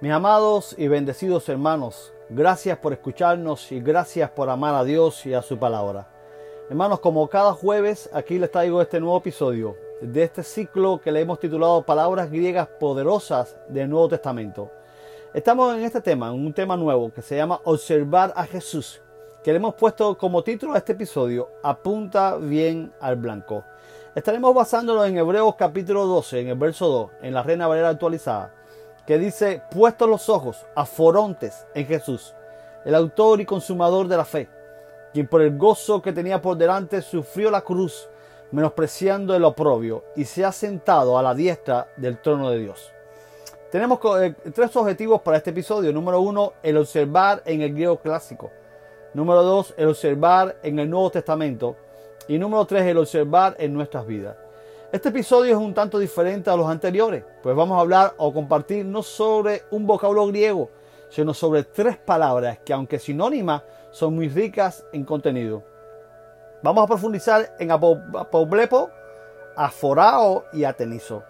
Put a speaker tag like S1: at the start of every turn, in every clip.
S1: Mis amados y bendecidos hermanos, gracias por escucharnos y gracias por amar a Dios y a su palabra. Hermanos, como cada jueves, aquí les traigo este nuevo episodio de este ciclo que le hemos titulado Palabras griegas poderosas del Nuevo Testamento. Estamos en este tema, en un tema nuevo que se llama Observar a Jesús, que le hemos puesto como título a este episodio Apunta bien al blanco. Estaremos basándolo en Hebreos capítulo 12, en el verso 2, en la Reina Valera actualizada que dice, puestos los ojos a forontes en Jesús, el autor y consumador de la fe, quien por el gozo que tenía por delante sufrió la cruz, menospreciando el oprobio, y se ha sentado a la diestra del trono de Dios. Tenemos eh, tres objetivos para este episodio. Número uno, el observar en el griego clásico. Número dos, el observar en el Nuevo Testamento. Y número tres, el observar en nuestras vidas. Este episodio es un tanto diferente a los anteriores, pues vamos a hablar o compartir no sobre un vocablo griego, sino sobre tres palabras que aunque sinónimas son muy ricas en contenido. Vamos a profundizar en apoblepo, aforao y atenizo.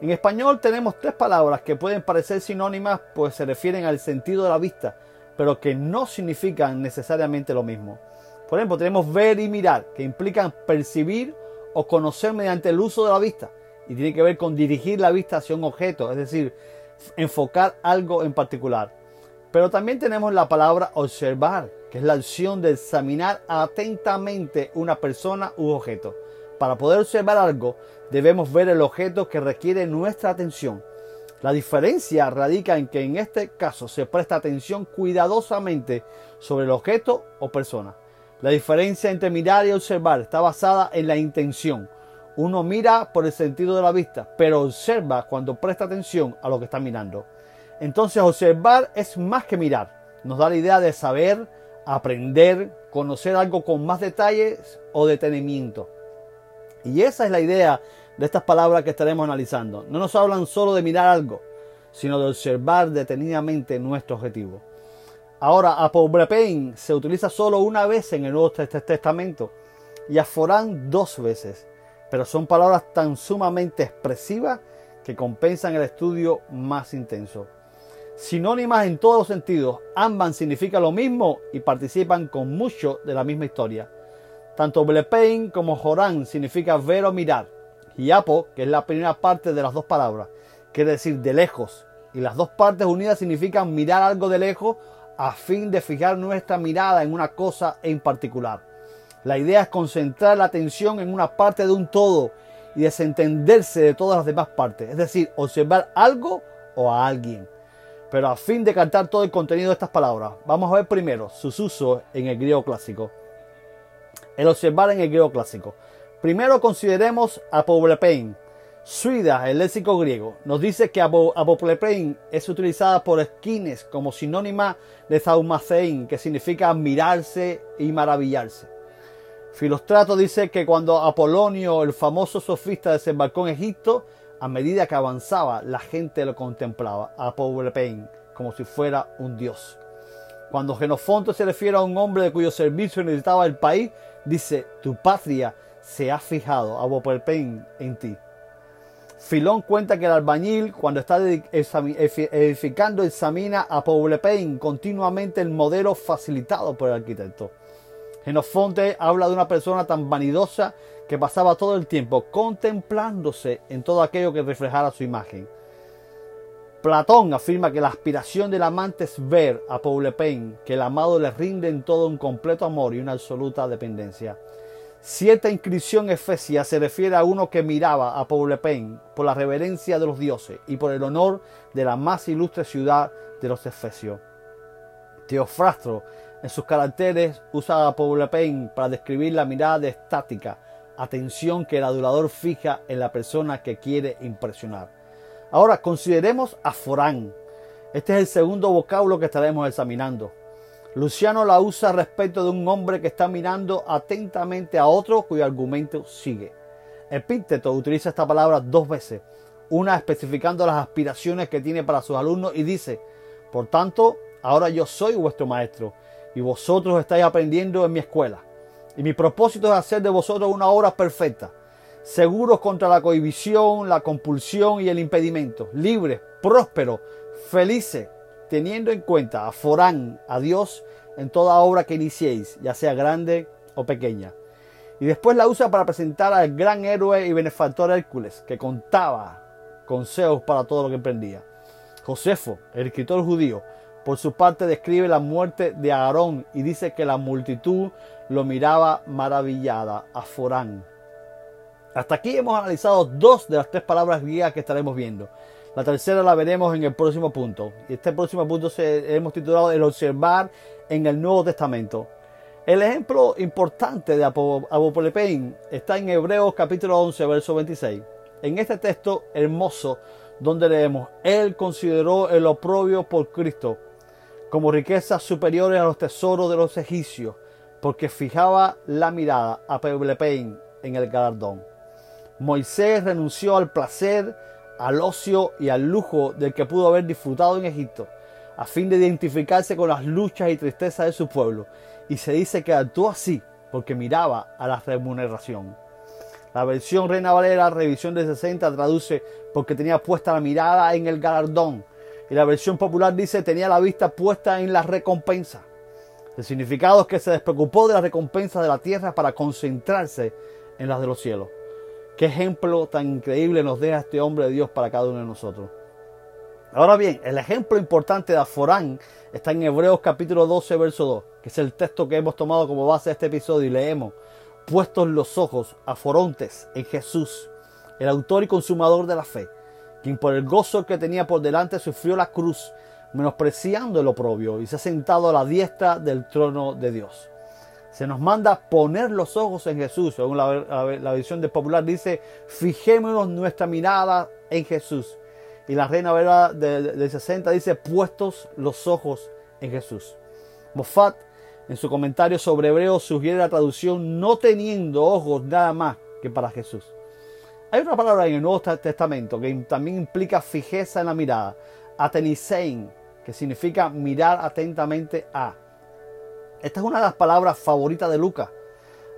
S1: En español tenemos tres palabras que pueden parecer sinónimas, pues se refieren al sentido de la vista, pero que no significan necesariamente lo mismo. Por ejemplo, tenemos ver y mirar, que implican percibir o conocer mediante el uso de la vista. Y tiene que ver con dirigir la vista hacia un objeto, es decir, enfocar algo en particular. Pero también tenemos la palabra observar, que es la acción de examinar atentamente una persona u objeto. Para poder observar algo, debemos ver el objeto que requiere nuestra atención. La diferencia radica en que en este caso se presta atención cuidadosamente sobre el objeto o persona. La diferencia entre mirar y observar está basada en la intención. Uno mira por el sentido de la vista, pero observa cuando presta atención a lo que está mirando. Entonces observar es más que mirar. Nos da la idea de saber, aprender, conocer algo con más detalles o detenimiento. Y esa es la idea de estas palabras que estaremos analizando. No nos hablan solo de mirar algo, sino de observar detenidamente nuestro objetivo. Ahora, apoblepein se utiliza solo una vez en el Nuevo Testamento y aforán dos veces, pero son palabras tan sumamente expresivas que compensan el estudio más intenso. Sinónimas en todos los sentidos, ambas significan lo mismo y participan con mucho de la misma historia. Tanto blepein como jorán significa ver o mirar, y apo, que es la primera parte de las dos palabras, quiere decir de lejos, y las dos partes unidas significan mirar algo de lejos a fin de fijar nuestra mirada en una cosa en particular. La idea es concentrar la atención en una parte de un todo y desentenderse de todas las demás partes, es decir, observar algo o a alguien. Pero a fin de cantar todo el contenido de estas palabras, vamos a ver primero sus usos en el griego clásico. El observar en el griego clásico. Primero consideremos apoblepein, Suida, el léxico griego, nos dice que apoplepein es utilizada por esquines como sinónima de zaumacein, que significa mirarse y maravillarse. Filostrato dice que cuando Apolonio, el famoso sofista, desembarcó en Egipto, a medida que avanzaba, la gente lo contemplaba, apoplepein, como si fuera un dios. Cuando Genofonte se refiere a un hombre de cuyo servicio necesitaba el país, dice, tu patria se ha fijado, apoplepein, en ti. Filón cuenta que el albañil, cuando está edificando, examina a Pain continuamente el modelo facilitado por el arquitecto. Genofonte habla de una persona tan vanidosa que pasaba todo el tiempo contemplándose en todo aquello que reflejara su imagen. Platón afirma que la aspiración del amante es ver a Pain, que el amado le rinde en todo un completo amor y una absoluta dependencia. Cierta inscripción efesia se refiere a uno que miraba a Paulepen por la reverencia de los dioses y por el honor de la más ilustre ciudad de los efesios. Teofrastro en sus caracteres usa a Paulepen para describir la mirada estática, atención que el adulador fija en la persona que quiere impresionar. Ahora consideremos a Forán. Este es el segundo vocablo que estaremos examinando. Luciano la usa respecto de un hombre que está mirando atentamente a otro cuyo argumento sigue. Epíteto utiliza esta palabra dos veces, una especificando las aspiraciones que tiene para sus alumnos y dice, por tanto, ahora yo soy vuestro maestro y vosotros estáis aprendiendo en mi escuela. Y mi propósito es hacer de vosotros una obra perfecta, seguros contra la cohibición, la compulsión y el impedimento, libres, prósperos, felices, teniendo en cuenta a Forán, a Dios, en toda obra que iniciéis, ya sea grande o pequeña. Y después la usa para presentar al gran héroe y benefactor Hércules, que contaba consejos para todo lo que emprendía. Josefo, el escritor judío, por su parte describe la muerte de Aarón y dice que la multitud lo miraba maravillada a Forán. Hasta aquí hemos analizado dos de las tres palabras griegas que estaremos viendo. La tercera la veremos en el próximo punto. Este próximo punto se, hemos titulado El observar en el Nuevo Testamento. El ejemplo importante de Apopolepein está en Hebreos capítulo 11, verso 26. En este texto hermoso donde leemos, Él consideró el oprobio por Cristo como riquezas superiores a los tesoros de los egipcios, porque fijaba la mirada a Apopolepein en el galardón. Moisés renunció al placer, al ocio y al lujo del que pudo haber disfrutado en Egipto, a fin de identificarse con las luchas y tristezas de su pueblo, y se dice que actuó así porque miraba a la remuneración. La versión Reina Valera, revisión de 60, traduce porque tenía puesta la mirada en el galardón. Y la versión popular dice tenía la vista puesta en la recompensa. El significado es que se despreocupó de la recompensa de la tierra para concentrarse en las de los cielos. Qué ejemplo tan increíble nos deja este hombre de Dios para cada uno de nosotros. Ahora bien, el ejemplo importante de Aforán está en Hebreos capítulo 12, verso 2, que es el texto que hemos tomado como base de este episodio y leemos, puestos los ojos a Forontes en Jesús, el autor y consumador de la fe, quien por el gozo que tenía por delante sufrió la cruz, menospreciando el oprobio y se ha sentado a la diestra del trono de Dios se nos manda poner los ojos en Jesús. Según la, visión de popular dice, fijémonos nuestra mirada en Jesús. Y la Reina Vera de, 60 dice, puestos los ojos en Jesús. Moffat, en su comentario sobre Hebreo, sugiere la traducción no teniendo ojos nada más que para Jesús. Hay otra palabra en el Nuevo Testamento que también implica fijeza en la mirada. Atenisein, que significa mirar atentamente a. Esta es una de las palabras favoritas de Lucas.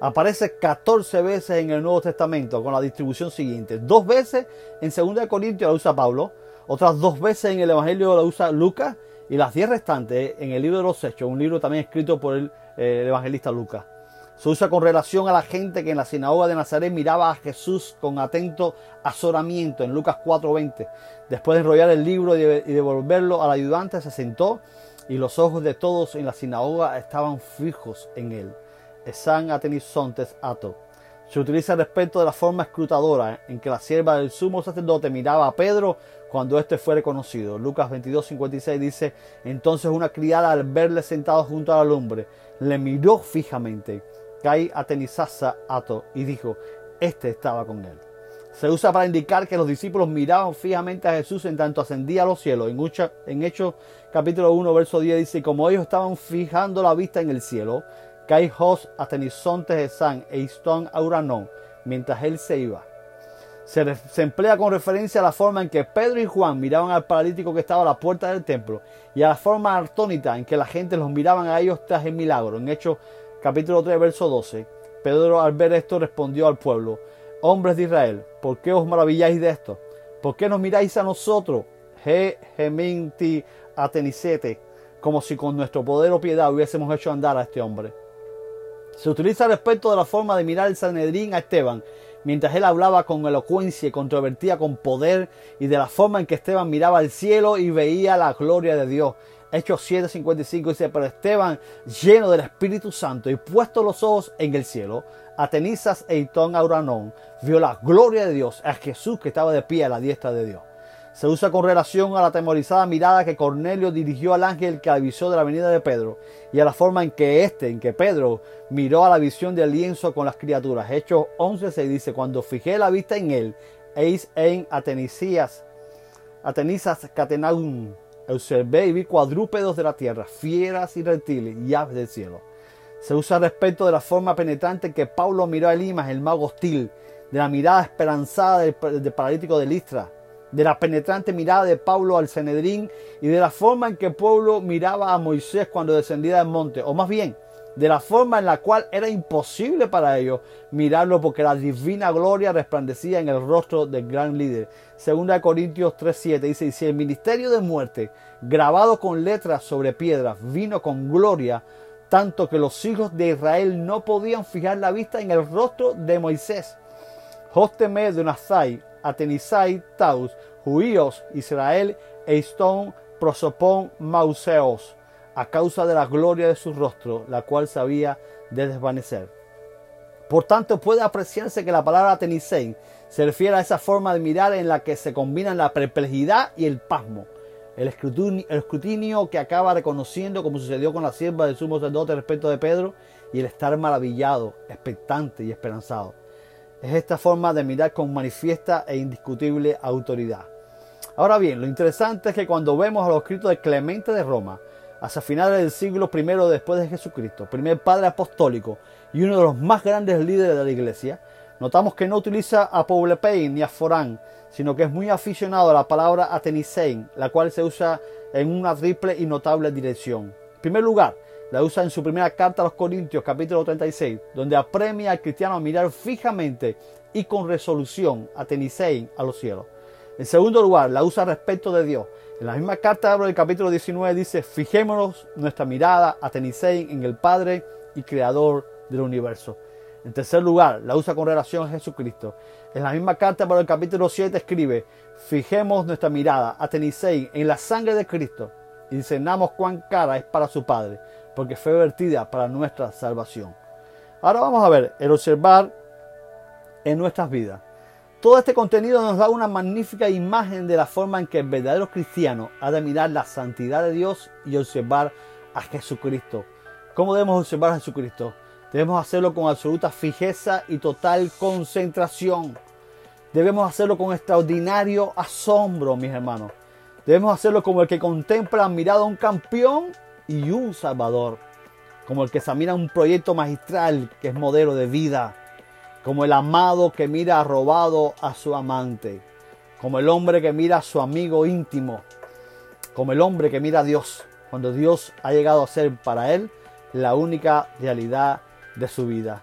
S1: Aparece 14 veces en el Nuevo Testamento con la distribución siguiente. Dos veces en 2 Corintios la usa Pablo, otras dos veces en el Evangelio la usa Lucas y las 10 restantes en el libro de los Hechos, un libro también escrito por el, eh, evangelista Lucas. Se usa con relación a la gente que en la sinagoga de Nazaret miraba a Jesús con atento azoramiento en Lucas 4:20. Después de enrollar el libro y devolverlo al ayudante, se sentó y los ojos de todos en la sinagoga estaban fijos en él. Esan atenisontes ato. Se utiliza respecto de la forma escrutadora en que la sierva del sumo sacerdote miraba a Pedro cuando éste fue reconocido. Lucas 22, 56 dice, entonces una criada al verle sentado junto a la lumbre, le miró fijamente, Kai atenisasa ato, y dijo, este estaba con él. Se usa para indicar que los discípulos miraban fijamente a Jesús en tanto ascendía a los cielos. En, Hechos capítulo 1, verso 10 dice, como ellos estaban fijando la vista en el cielo, Caijos Atenisontes de San e Istón Auranón, mientras él se iba. Se, se, emplea con referencia a la forma en que Pedro y Juan miraban al paralítico que estaba a la puerta del templo y a la forma artónita en que la gente los miraban a ellos tras el milagro. En Hechos capítulo 3, verso 12, Pedro al ver esto respondió al pueblo, hombres de Israel, ¿por qué os maravilláis de esto? ¿Por qué nos miráis a nosotros, Ge Geminti Atenisete, como si con nuestro poder o piedad hubiésemos hecho andar a este hombre? Se utiliza respecto de la forma de mirar el Sanedrín a Esteban, mientras él hablaba con elocuencia y controvertía con poder, y de la forma en que Esteban miraba al cielo y veía la gloria de Dios. Hechos 7:55 dice, pero Esteban, lleno del Espíritu Santo y puesto los ojos en el cielo, Atenisas e Itón Auranón vio la gloria de Dios, a Jesús que estaba de pie a la diestra de Dios. Se usa con relación a la temorizada mirada que Cornelio dirigió al ángel que avisó de la venida de Pedro y a la forma en que éste, en que Pedro miró a la visión del lienzo con las criaturas. Hechos 11 se dice, cuando fijé la vista en él, eis en Atenisías, Atenisas catenaum, observé y vi cuadrúpedos de la tierra, fieras y reptiles y aves del cielo. Se usa respecto de la forma penetrante que Pablo miró a Elimas, el mago hostil, de la mirada esperanzada del, paralítico de Listra, de la penetrante mirada de Pablo al Cenedrín y de la forma en que Pablo miraba a Moisés cuando descendía del monte, o más bien, de la forma en la cual era imposible para ellos mirarlo porque la divina gloria resplandecía en el rostro del gran líder. Segunda Corintios 3:7 dice, y si el ministerio de muerte, grabado con letras sobre piedras, vino con gloria, tanto que los hijos de Israel no podían fijar la vista en el rostro de Moisés. Josteme de Nazai, Atenisai, Taus, Juíos, Israel, Eistón, Prosopón, Mauseos a causa de la gloria de su rostro, la cual se había de desvanecer. Por tanto, puede apreciarse que la palabra tenisei se refiere a esa forma de mirar en la que se combinan la perplejidad y el pasmo. El escrutinio, que acaba reconociendo, como sucedió con la sierva del sumo sacerdote respecto de Pedro, y el estar maravillado, expectante y esperanzado. Es esta forma de mirar con manifiesta e indiscutible autoridad. Ahora bien, lo interesante es que cuando vemos a los escritos de Clemente de Roma, hacia finales del siglo I después de Jesucristo, primer padre apostólico y uno de los más grandes líderes de la iglesia, notamos que no utiliza a Paulepein ni a Forán, sino que es muy aficionado a la palabra Atenisein, la cual se usa en una triple y notable dirección. En primer lugar, la usa en su primera carta a los Corintios, capítulo 36, donde apremia al cristiano a mirar fijamente y con resolución Atenisein a los cielos. En segundo lugar, la usa respecto de Dios, en la misma carta del capítulo 19 dice, fijémonos nuestra mirada a Tenisei en el Padre y Creador del universo. En tercer lugar, la usa con relación a Jesucristo. En la misma carta por el capítulo 7 escribe, fijemos nuestra mirada a Tenisei en la sangre de Cristo y discernamos cuán cara es para su Padre, porque fue vertida para nuestra salvación. Ahora vamos a ver el observar en nuestras vidas. Todo este contenido nos da una magnífica imagen de la forma en que el verdadero cristiano ha de mirar la santidad de Dios y observar a Jesucristo. ¿Cómo debemos observar a Jesucristo? Debemos hacerlo con absoluta fijeza y total concentración. Debemos hacerlo con extraordinario asombro, mis hermanos. Debemos hacerlo como el que contempla mirado a un campeón y un salvador. Como el que examina un proyecto magistral que es modelo de vida como el amado que mira robado a su amante, como el hombre que mira a su amigo íntimo, como el hombre que mira a Dios, cuando Dios ha llegado a ser para él la única realidad de su vida.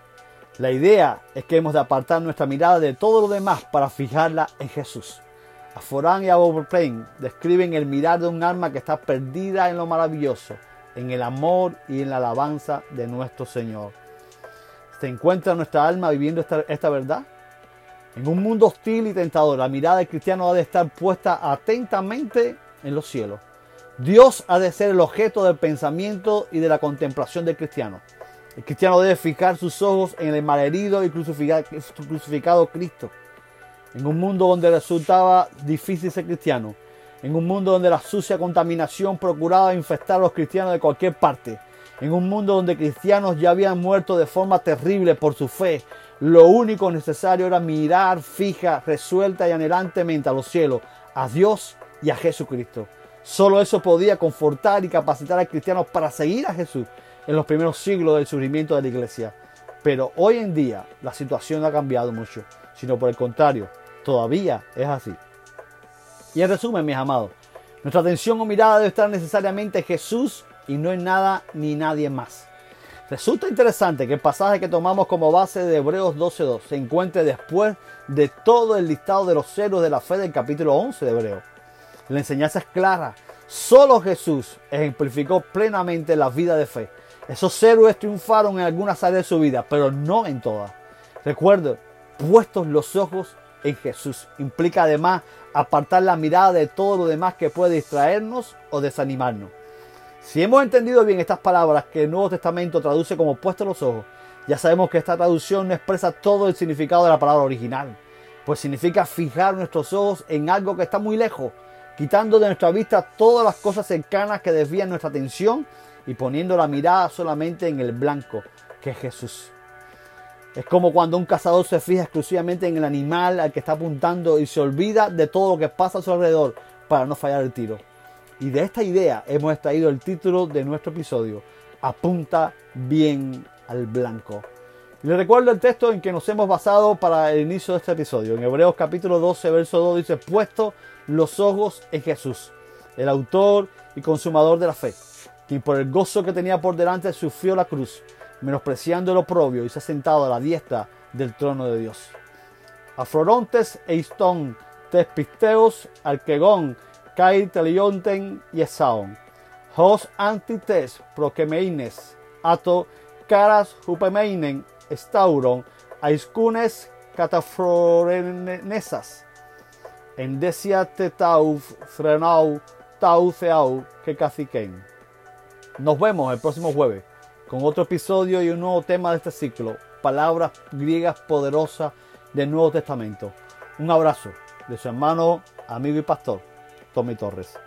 S1: La idea es que hemos de apartar nuestra mirada de todo lo demás para fijarla en Jesús. A Forán y a describen el mirar de un alma que está perdida en lo maravilloso, en el amor y en la alabanza de nuestro Señor. ¿Se encuentra nuestra alma viviendo esta, verdad? En un mundo hostil y tentador, la mirada del cristiano ha de estar puesta atentamente en los cielos. Dios ha de ser el objeto del pensamiento y de la contemplación del cristiano. El cristiano debe fijar sus ojos en el malherido y crucificado Cristo. En un mundo donde resultaba difícil ser cristiano, en un mundo donde la sucia contaminación procuraba infestar a los cristianos de cualquier parte, en un mundo donde cristianos ya habían muerto de forma terrible por su fe, lo único necesario era mirar fija, resuelta y anhelantemente a los cielos, a Dios y a Jesucristo. Solo eso podía confortar y capacitar a cristianos para seguir a Jesús en los primeros siglos del surgimiento de la iglesia. Pero hoy en día la situación ha cambiado mucho, sino por el contrario, todavía es así. Y en resumen, mis amados, nuestra atención o mirada debe estar necesariamente en Jesús y no en nada ni nadie más. Resulta interesante que el pasaje que tomamos como base de Hebreos 12.2 se encuentre después de todo el listado de los héroes de la fe del capítulo 11 de Hebreos. La enseñanza es clara. Solo Jesús ejemplificó plenamente la vida de fe. Esos héroes triunfaron en algunas áreas de su vida, pero no en todas. Recuerden, puestos los ojos en Jesús. Implica además apartar la mirada de todo lo demás que puede distraernos o desanimarnos. Si hemos entendido bien estas palabras que el Nuevo Testamento traduce como puesto los ojos, ya sabemos que esta traducción no expresa todo el significado de la palabra original, pues significa fijar nuestros ojos en algo que está muy lejos, quitando de nuestra vista todas las cosas cercanas que desvían nuestra atención y poniendo la mirada solamente en el blanco, que es Jesús. Es como cuando un cazador se fija exclusivamente en el animal al que está apuntando y se olvida de todo lo que pasa a su alrededor para no fallar el tiro. Y de esta idea hemos extraído el título de nuestro episodio, Apunta bien al blanco. Les recuerdo el texto en que nos hemos basado para el inicio de este episodio. En Hebreos capítulo 12, verso 2 dice, puesto los ojos en Jesús, el autor y consumador de la fe, quien por el gozo que tenía por delante sufrió la cruz, menospreciando el oprobio y se ha sentado a la diestra del trono de Dios. Afrorontes e Istón, Tespisteos, Arquegón, Kai Telionten y Esaón. Hos antites prokemeines, ato caras hupemeinen, estauron, aiscunes catafrorenesas. Endesia tetau, frenau, tau ceau, que caciquen. Nos vemos el próximo jueves con otro episodio y un nuevo tema de este ciclo, palabras griegas poderosas del Nuevo Testamento. Un abrazo de su hermano, amigo y pastor, Tommy Torres.